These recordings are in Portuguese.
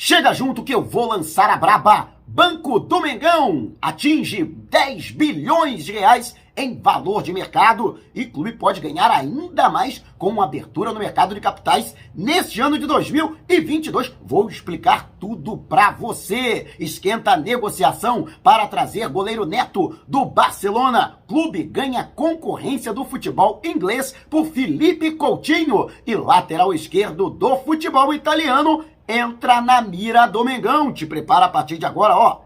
Chega junto que eu vou lançar a braba. Banco do Mengão atinge 10 bilhões de reais em valor de mercado e clube pode ganhar ainda mais com uma abertura no mercado de capitais neste ano de 2022. Vou explicar tudo para você. Esquenta a negociação para trazer goleiro Neto do Barcelona. Clube ganha concorrência do futebol inglês por Felipe Coutinho e lateral esquerdo do futebol italiano entra na mira do Mengão. Te prepara a partir de agora, ó.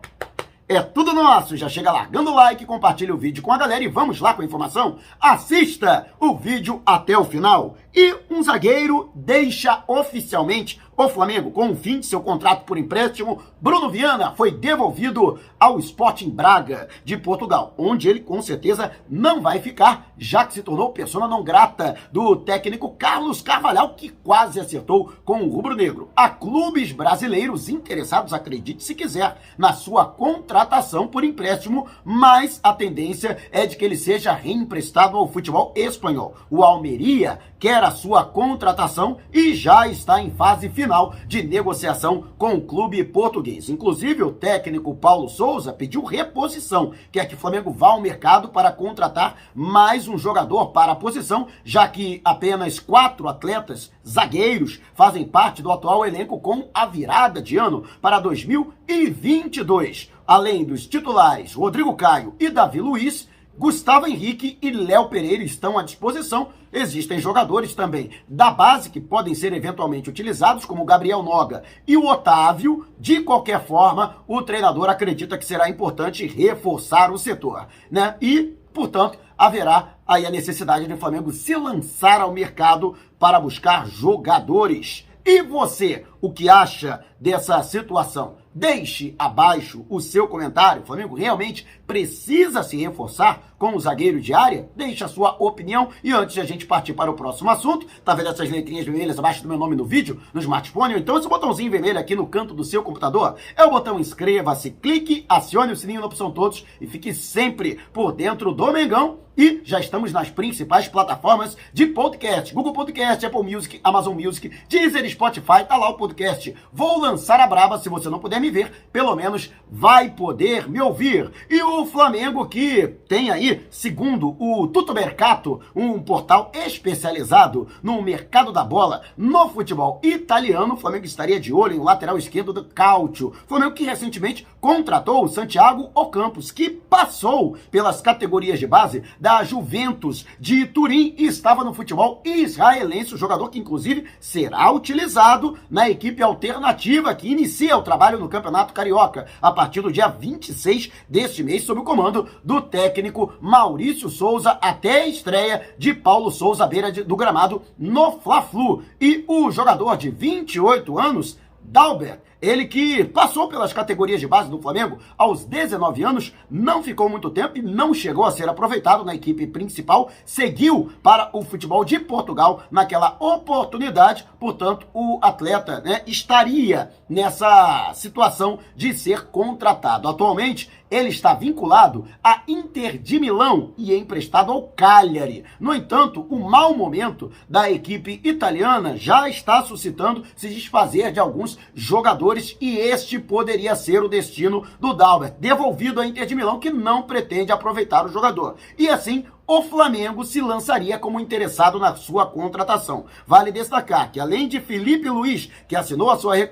É tudo nosso. Já chega largando o like, compartilha o vídeo com a galera e vamos lá com a informação. Assista o vídeo até o final. E um zagueiro deixa oficialmente o Flamengo, com o fim de seu contrato por empréstimo, Bruno Viana foi devolvido ao Sporting Braga de Portugal, onde ele com certeza não vai ficar, já que se tornou persona não grata do técnico Carlos Carvalhal, que quase acertou com o rubro-negro. Há clubes brasileiros interessados, acredite se quiser, na sua contratação por empréstimo, mas a tendência é de que ele seja reemprestado ao futebol espanhol. O Almeria quer a sua contratação e já está em fase final de negociação com o clube português. Inclusive, o técnico Paulo Souza pediu reposição, quer que o Flamengo vá ao mercado para contratar mais um jogador para a posição, já que apenas quatro atletas zagueiros fazem parte do atual elenco com a virada de ano para 2022. Além dos titulares Rodrigo Caio e Davi Luiz, Gustavo Henrique e Léo Pereira estão à disposição. Existem jogadores também da base que podem ser eventualmente utilizados, como Gabriel Noga e o Otávio. De qualquer forma, o treinador acredita que será importante reforçar o setor, né? E, portanto, haverá aí a necessidade do Flamengo se lançar ao mercado para buscar jogadores. E você, o que acha dessa situação? Deixe abaixo o seu comentário. O Flamengo realmente precisa se reforçar com o zagueiro de área? Deixe a sua opinião. E antes de a gente partir para o próximo assunto, tá vendo essas letrinhas vermelhas abaixo do meu nome no vídeo, no smartphone? Ou então esse botãozinho vermelho aqui no canto do seu computador? É o botão inscreva-se, clique, acione o sininho na opção todos e fique sempre por dentro do Mengão e já estamos nas principais plataformas de podcast: Google Podcast, Apple Music, Amazon Music, Deezer, Spotify. Tá lá o podcast. Vou lançar a braba. Se você não puder me ver, pelo menos vai poder me ouvir. E o Flamengo, que tem aí, segundo o Tuto Mercato, um portal especializado no mercado da bola no futebol italiano, o Flamengo estaria de olho em lateral esquerdo do Cautio. Flamengo que recentemente contratou o Santiago Ocampos, que passou pelas categorias de base da Juventus de Turim e estava no futebol israelense, o jogador que inclusive será utilizado na equipe alternativa que inicia o trabalho no Campeonato Carioca a partir do dia 26 deste mês, sob o comando do técnico Maurício Souza, até a estreia de Paulo Souza à beira de, do gramado no Fla-Flu. E o jogador de 28 anos, Dalbert, ele que passou pelas categorias de base do Flamengo aos 19 anos, não ficou muito tempo e não chegou a ser aproveitado na equipe principal, seguiu para o futebol de Portugal naquela oportunidade, portanto, o atleta né, estaria nessa situação de ser contratado. Atualmente, ele está vinculado a Inter de Milão e é emprestado ao Cagliari. No entanto, o mau momento da equipe italiana já está suscitando se desfazer de alguns jogadores e este poderia ser o destino do Dalbert, devolvido à Inter de Milão, que não pretende aproveitar o jogador. E assim, o Flamengo se lançaria como interessado na sua contratação. Vale destacar que, além de Felipe Luiz, que assinou a sua re,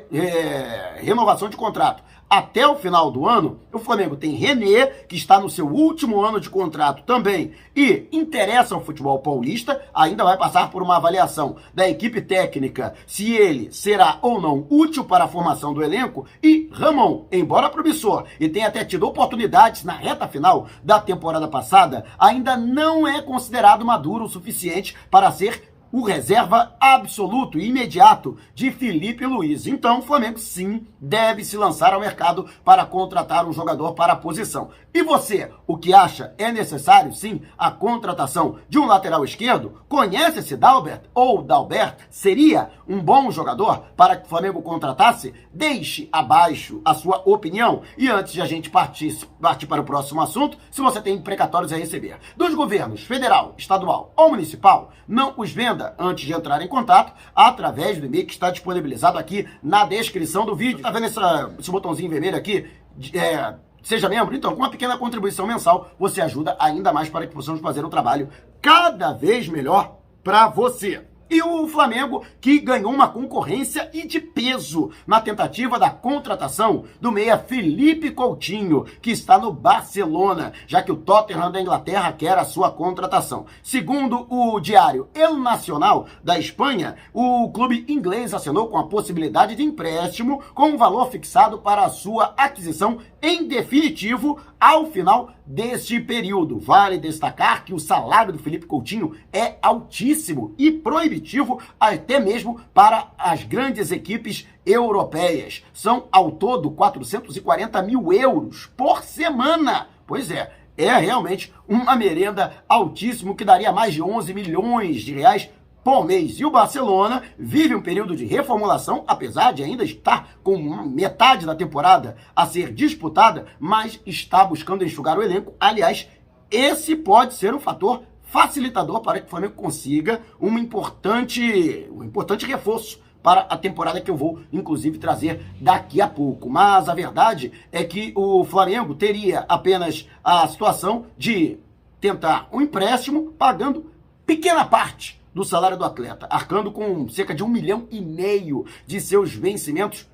renovação de contrato até o final do ano, o Flamengo tem René, que está no seu último ano de contrato também, e interessa ao futebol paulista, ainda vai passar por uma avaliação da equipe técnica se ele será ou não útil para a formação do elenco, e Ramon, embora promissor e tenha até tido oportunidades na reta final da temporada passada, ainda não é considerado maduro o suficiente para ser o reserva absoluto e imediato de Felipe Luiz. Então, o Flamengo sim deve se lançar ao mercado para contratar um jogador para a posição. E você, o que acha? É necessário sim a contratação de um lateral esquerdo? Conhece esse Dalbert ou Dalbert? Seria um bom jogador para que o Flamengo contratasse? Deixe abaixo a sua opinião. E antes de a gente partir, partir para o próximo assunto, se você tem precatórios a receber dos governos federal, estadual ou municipal, não os venda antes de entrar em contato através do e-mail que está disponibilizado aqui na descrição do vídeo. Tá vendo essa, esse botãozinho vermelho aqui? É, seja membro. Então, com uma pequena contribuição mensal, você ajuda ainda mais para que possamos fazer um trabalho cada vez melhor para você. E o Flamengo, que ganhou uma concorrência e de peso na tentativa da contratação do meia Felipe Coutinho, que está no Barcelona, já que o Tottenham da Inglaterra quer a sua contratação. Segundo o diário El Nacional da Espanha, o clube inglês assinou com a possibilidade de empréstimo com um valor fixado para a sua aquisição em definitivo ao final deste período. Vale destacar que o salário do Felipe Coutinho é altíssimo e proibitivo até mesmo para as grandes equipes europeias. São ao todo 440 mil euros por semana. Pois é, é realmente uma merenda altíssimo que daria mais de 11 milhões de reais por mês. E o Barcelona vive um período de reformulação, apesar de ainda estar com metade da temporada a ser disputada, mas está buscando enxugar o elenco. Aliás, esse pode ser um fator facilitador para que o Flamengo consiga um importante, um importante reforço para a temporada que eu vou, inclusive, trazer daqui a pouco. Mas a verdade é que o Flamengo teria apenas a situação de tentar um empréstimo pagando pequena parte do salário do atleta, arcando com cerca de um milhão e meio de seus vencimentos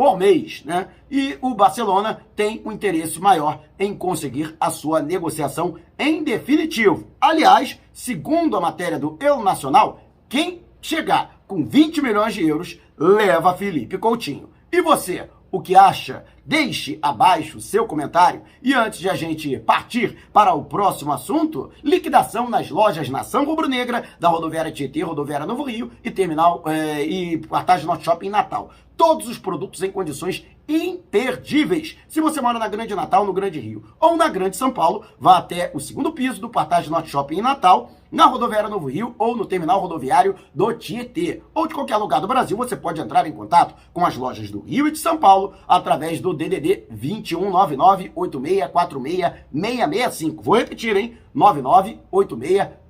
por mês, né? E o Barcelona tem um interesse maior em conseguir a sua negociação em definitivo. Aliás, segundo a matéria do El Nacional, quem chegar com 20 milhões de euros leva Felipe Coutinho. E você, o que acha? Deixe abaixo seu comentário. E antes de a gente partir para o próximo assunto, liquidação nas lojas Nação Rubro-Negra, da Rodoviária Tietê, Rodoviária Novo Rio e Terminal é, e Partagem Norte Shopping Natal. Todos os produtos em condições imperdíveis. Se você mora na Grande Natal, no Grande Rio ou na Grande São Paulo, vá até o segundo piso do Partagem Norte Shopping em Natal na rodoviária Novo Rio ou no terminal rodoviário do Tietê. Ou de qualquer lugar do Brasil, você pode entrar em contato com as lojas do Rio e de São Paulo através do DDD 219986466665. Vou repetir, hein?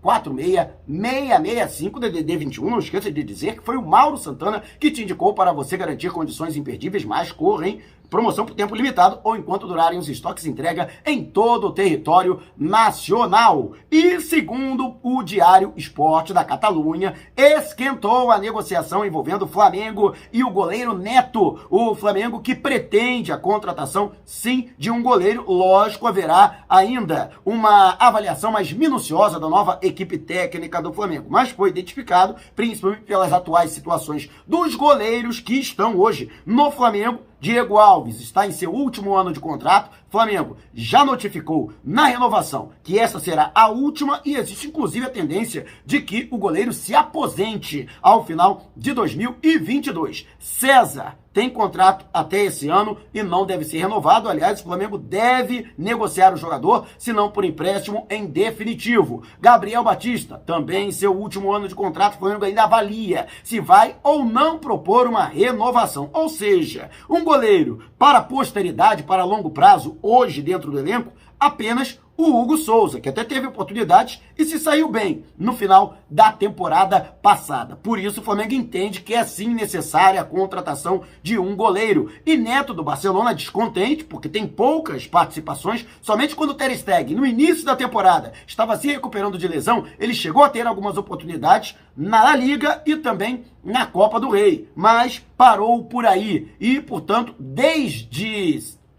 9986466665 DDD 21. Não esqueça de dizer que foi o Mauro Santana que te indicou para você garantir condições imperdíveis, mais correm Promoção por tempo limitado ou enquanto durarem os estoques entrega em todo o território nacional. E segundo o Diário Esporte da Catalunha, esquentou a negociação envolvendo o Flamengo e o goleiro Neto. O Flamengo que pretende a contratação, sim, de um goleiro. Lógico, haverá ainda uma avaliação mais minuciosa da nova equipe técnica do Flamengo. Mas foi identificado, principalmente pelas atuais situações dos goleiros que estão hoje no Flamengo Diego Alves está em seu último ano de contrato. Flamengo já notificou na renovação que essa será a última e existe inclusive a tendência de que o goleiro se aposente ao final de 2022. César tem contrato até esse ano e não deve ser renovado. Aliás, o Flamengo deve negociar o jogador, se não por empréstimo em definitivo. Gabriel Batista, também em seu último ano de contrato, o Flamengo ainda avalia se vai ou não propor uma renovação. Ou seja, um goleiro para a posteridade, para longo prazo, hoje dentro do elenco, apenas o Hugo Souza, que até teve oportunidades e se saiu bem no final da temporada passada. Por isso, o Flamengo entende que é sim necessária a contratação de um goleiro. E Neto do Barcelona, descontente, porque tem poucas participações, somente quando o Ter Stegen, no início da temporada, estava se recuperando de lesão, ele chegou a ter algumas oportunidades na Liga e também na Copa do Rei, mas parou por aí. E, portanto, desde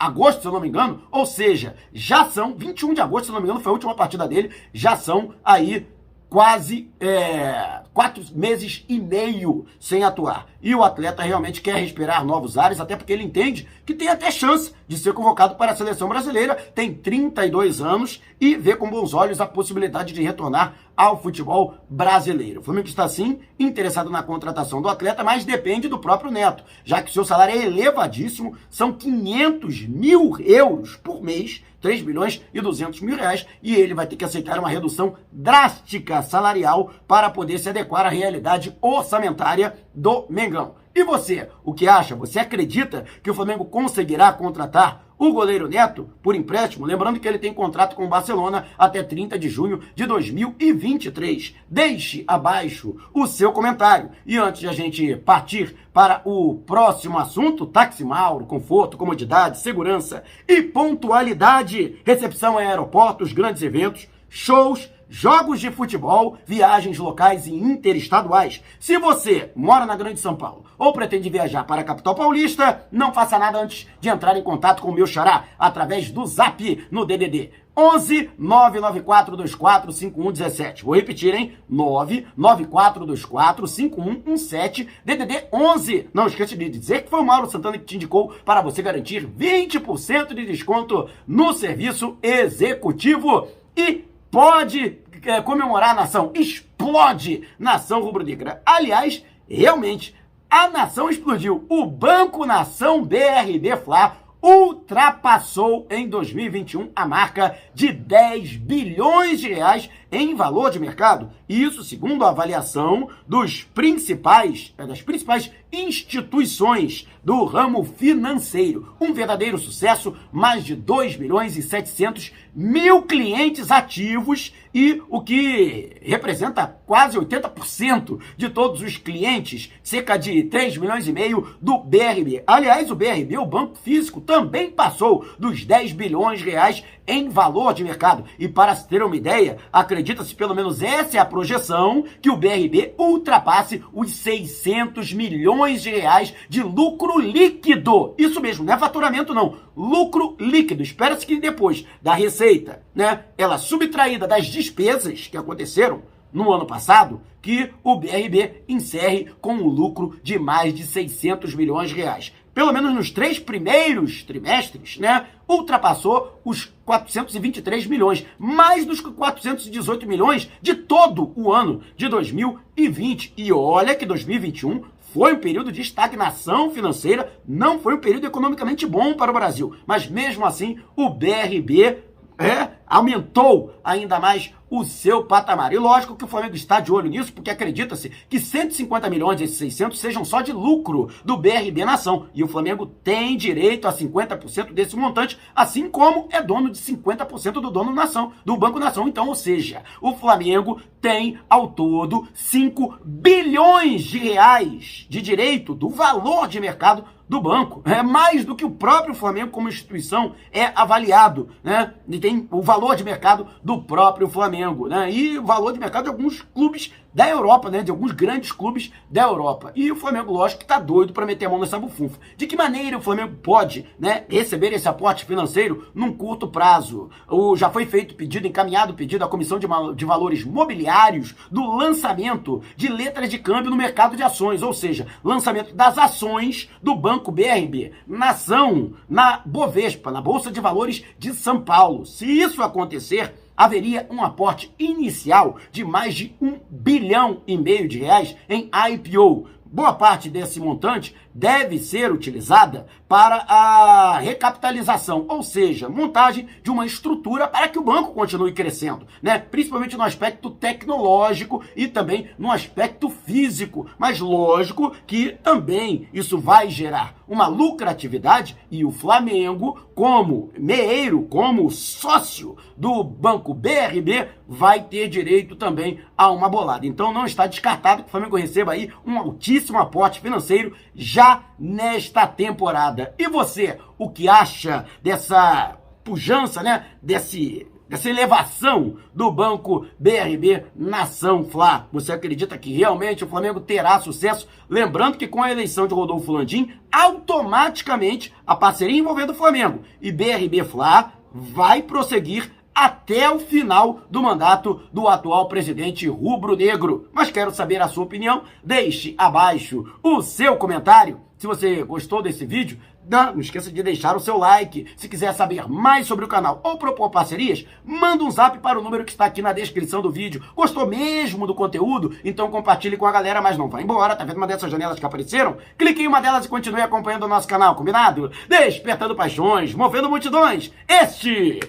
agosto, se eu não me engano, ou seja, já são, 21 de agosto, se eu não me engano, foi a última partida dele, já são aí quase é, quatro meses e meio sem atuar. E o atleta realmente quer respirar novos ares, até porque ele entende que tem até chance de ser convocado para a seleção brasileira, tem 32 anos e vê com bons olhos a possibilidade de retornar ao futebol brasileiro. O Flamengo está sim interessado na contratação do atleta, mas depende do próprio Neto, já que seu salário é elevadíssimo, são 500 mil euros por mês 3 bilhões e 200 mil reais e ele vai ter que aceitar uma redução drástica salarial para poder se adequar à realidade orçamentária do Mengão. E você, o que acha? Você acredita que o Flamengo conseguirá contratar o goleiro Neto por empréstimo, lembrando que ele tem contrato com o Barcelona até 30 de junho de 2023. Deixe abaixo o seu comentário. E antes de a gente partir para o próximo assunto, táxi Mauro, conforto, comodidade, segurança e pontualidade, recepção em aeroportos, grandes eventos, shows, jogos de futebol, viagens locais e interestaduais. Se você mora na Grande São Paulo ou pretende viajar para a capital paulista, não faça nada antes de entrar em contato com o meu xará através do Zap no DDD 11 99424 5117. Vou repetir, hein? 99424 5117 DDD 11. Não esqueça de dizer que foi o Mauro Santana que te indicou para você garantir 20% de desconto no serviço executivo e pode é, comemorar a nação. Explode nação rubro-negra. Aliás, realmente, a nação explodiu. O Banco Nação BRD Fla ultrapassou em 2021 a marca de 10 bilhões de reais em valor de mercado. Isso segundo a avaliação dos principais, é, das principais instituições do ramo financeiro. Um verdadeiro sucesso, mais de 2 milhões e 700 mil clientes ativos e o que representa quase 80% de todos os clientes, cerca de 3 milhões e meio do BRB. Aliás, o BRB, o banco físico, também passou dos 10 bilhões reais em valor de mercado. E para se ter uma ideia, acredita-se, pelo menos essa é a projeção, que o BRB ultrapasse os 600 milhões de reais de lucro líquido. Isso mesmo, não é faturamento não, lucro líquido. Espera-se que depois da receita, né, ela subtraída das despesas que aconteceram, no ano passado, que o BRB encerre com um lucro de mais de 600 milhões de reais pelo menos nos três primeiros trimestres, né, ultrapassou os 423 milhões, mais dos 418 milhões de todo o ano de 2020. E olha que 2021 foi um período de estagnação financeira, não foi um período economicamente bom para o Brasil. Mas mesmo assim, o BRB é, aumentou ainda mais o seu patamar. E lógico que o Flamengo está de olho nisso, porque acredita-se que 150 milhões desses 600 sejam só de lucro do BRB Nação. E o Flamengo tem direito a 50% desse montante, assim como é dono de 50% do dono Nação, do Banco Nação. Então, ou seja, o Flamengo tem ao todo 5 bilhões de reais de direito do valor de mercado do banco. É mais do que o próprio Flamengo como instituição é avaliado, né? E tem o valor de mercado do próprio Flamengo, né? E valor de mercado de alguns clubes da Europa, né? De alguns grandes clubes da Europa. E o Flamengo, lógico, que tá doido para meter a mão nessa bufunfa. De que maneira o Flamengo pode, né, receber esse aporte financeiro num curto prazo? O, já foi feito pedido, encaminhado pedido à Comissão de, de Valores Mobiliários do lançamento de letras de câmbio no mercado de ações, ou seja, lançamento das ações do Banco BRB, nação, na Bovespa, na Bolsa de Valores de São Paulo. Se isso acontecer, haveria um aporte inicial de mais de um bilhão e meio de reais em IPO. Boa parte desse montante deve ser utilizada para a recapitalização, ou seja, montagem de uma estrutura para que o banco continue crescendo, né? Principalmente no aspecto tecnológico e também no aspecto físico. Mas lógico que também isso vai gerar uma lucratividade e o Flamengo, como meeiro, como sócio do Banco BRB, vai ter direito também a uma bolada. Então não está descartado que o Flamengo receba aí um altíssimo aporte financeiro já nesta temporada. E você, o que acha dessa pujança, né? Desse dessa elevação do banco BRB Nação Fla. Você acredita que realmente o Flamengo terá sucesso? Lembrando que com a eleição de Rodolfo Landim, automaticamente a parceria envolvendo o Flamengo e BRB Fla vai prosseguir até o final do mandato do atual presidente rubro-negro. Mas quero saber a sua opinião. Deixe abaixo o seu comentário. Se você gostou desse vídeo, não, esqueça de deixar o seu like. Se quiser saber mais sobre o canal ou propor parcerias, manda um zap para o número que está aqui na descrição do vídeo. Gostou mesmo do conteúdo? Então compartilhe com a galera, mas não vá embora. Tá vendo uma dessas janelas que apareceram? Clique em uma delas e continue acompanhando o nosso canal, combinado? Despertando paixões, movendo multidões. Este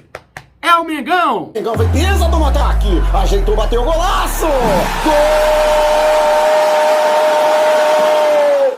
é o Mengão! Mengão foi pisa do ataque, ajeitou, bateu o golaço! Gol!